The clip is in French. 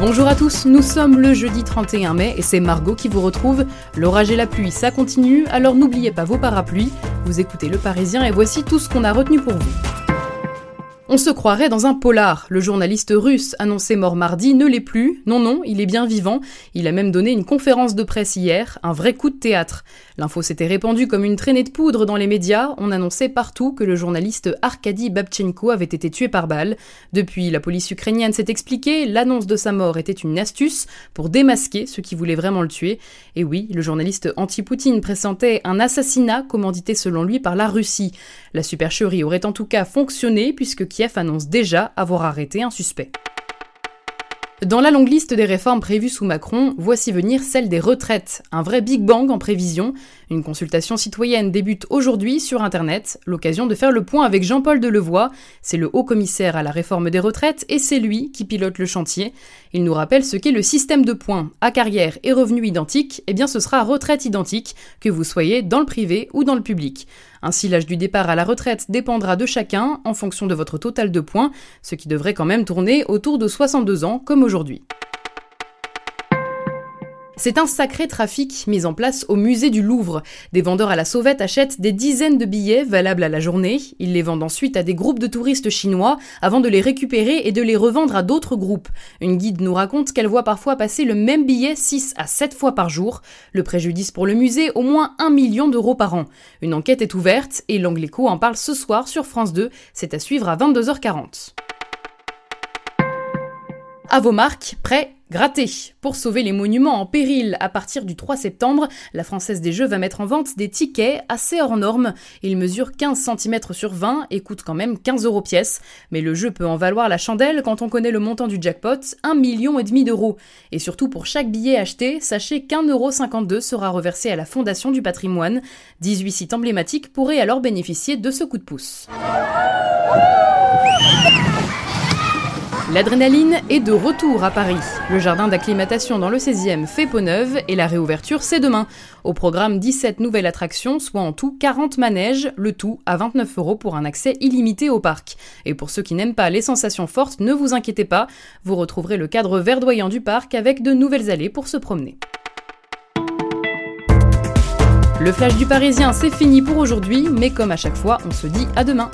Bonjour à tous, nous sommes le jeudi 31 mai et c'est Margot qui vous retrouve. L'orage et la pluie, ça continue, alors n'oubliez pas vos parapluies. Vous écoutez Le Parisien et voici tout ce qu'on a retenu pour vous. On se croirait dans un polar. Le journaliste russe annoncé mort mardi ne l'est plus. Non, non, il est bien vivant. Il a même donné une conférence de presse hier, un vrai coup de théâtre. L'info s'était répandue comme une traînée de poudre dans les médias. On annonçait partout que le journaliste Arkady Babchenko avait été tué par balle. Depuis, la police ukrainienne s'est expliquée. L'annonce de sa mort était une astuce pour démasquer ceux qui voulaient vraiment le tuer. Et oui, le journaliste anti-Poutine pressentait un assassinat commandité selon lui par la Russie. La supercherie aurait en tout cas fonctionné puisque Annonce déjà avoir arrêté un suspect. Dans la longue liste des réformes prévues sous Macron, voici venir celle des retraites, un vrai Big Bang en prévision. Une consultation citoyenne débute aujourd'hui sur Internet, l'occasion de faire le point avec Jean-Paul Delevoye, c'est le haut commissaire à la réforme des retraites et c'est lui qui pilote le chantier. Il nous rappelle ce qu'est le système de points. À carrière et revenus identiques, eh bien ce sera retraite identique, que vous soyez dans le privé ou dans le public. Ainsi, l'âge du départ à la retraite dépendra de chacun en fonction de votre total de points, ce qui devrait quand même tourner autour de 62 ans comme aujourd'hui. C'est un sacré trafic mis en place au musée du Louvre. Des vendeurs à la sauvette achètent des dizaines de billets valables à la journée. Ils les vendent ensuite à des groupes de touristes chinois avant de les récupérer et de les revendre à d'autres groupes. Une guide nous raconte qu'elle voit parfois passer le même billet 6 à 7 fois par jour. Le préjudice pour le musée, au moins 1 million d'euros par an. Une enquête est ouverte et l'Angléco en parle ce soir sur France 2. C'est à suivre à 22h40. À vos marques, prêts, grattez Pour sauver les monuments en péril, à partir du 3 septembre, la Française des Jeux va mettre en vente des tickets assez hors normes. Ils mesurent 15 cm sur 20 et coûtent quand même 15 euros pièce. Mais le jeu peut en valoir la chandelle quand on connaît le montant du jackpot, 1,5 million d'euros. Et surtout pour chaque billet acheté, sachez qu'un euro sera reversé à la Fondation du patrimoine. 18 sites emblématiques pourraient alors bénéficier de ce coup de pouce. L'adrénaline est de retour à Paris. Le jardin d'acclimatation dans le 16e fait peau neuve et la réouverture c'est demain. Au programme 17 nouvelles attractions, soit en tout 40 manèges, le tout à 29 euros pour un accès illimité au parc. Et pour ceux qui n'aiment pas les sensations fortes, ne vous inquiétez pas, vous retrouverez le cadre verdoyant du parc avec de nouvelles allées pour se promener. Le flash du Parisien, c'est fini pour aujourd'hui, mais comme à chaque fois, on se dit à demain.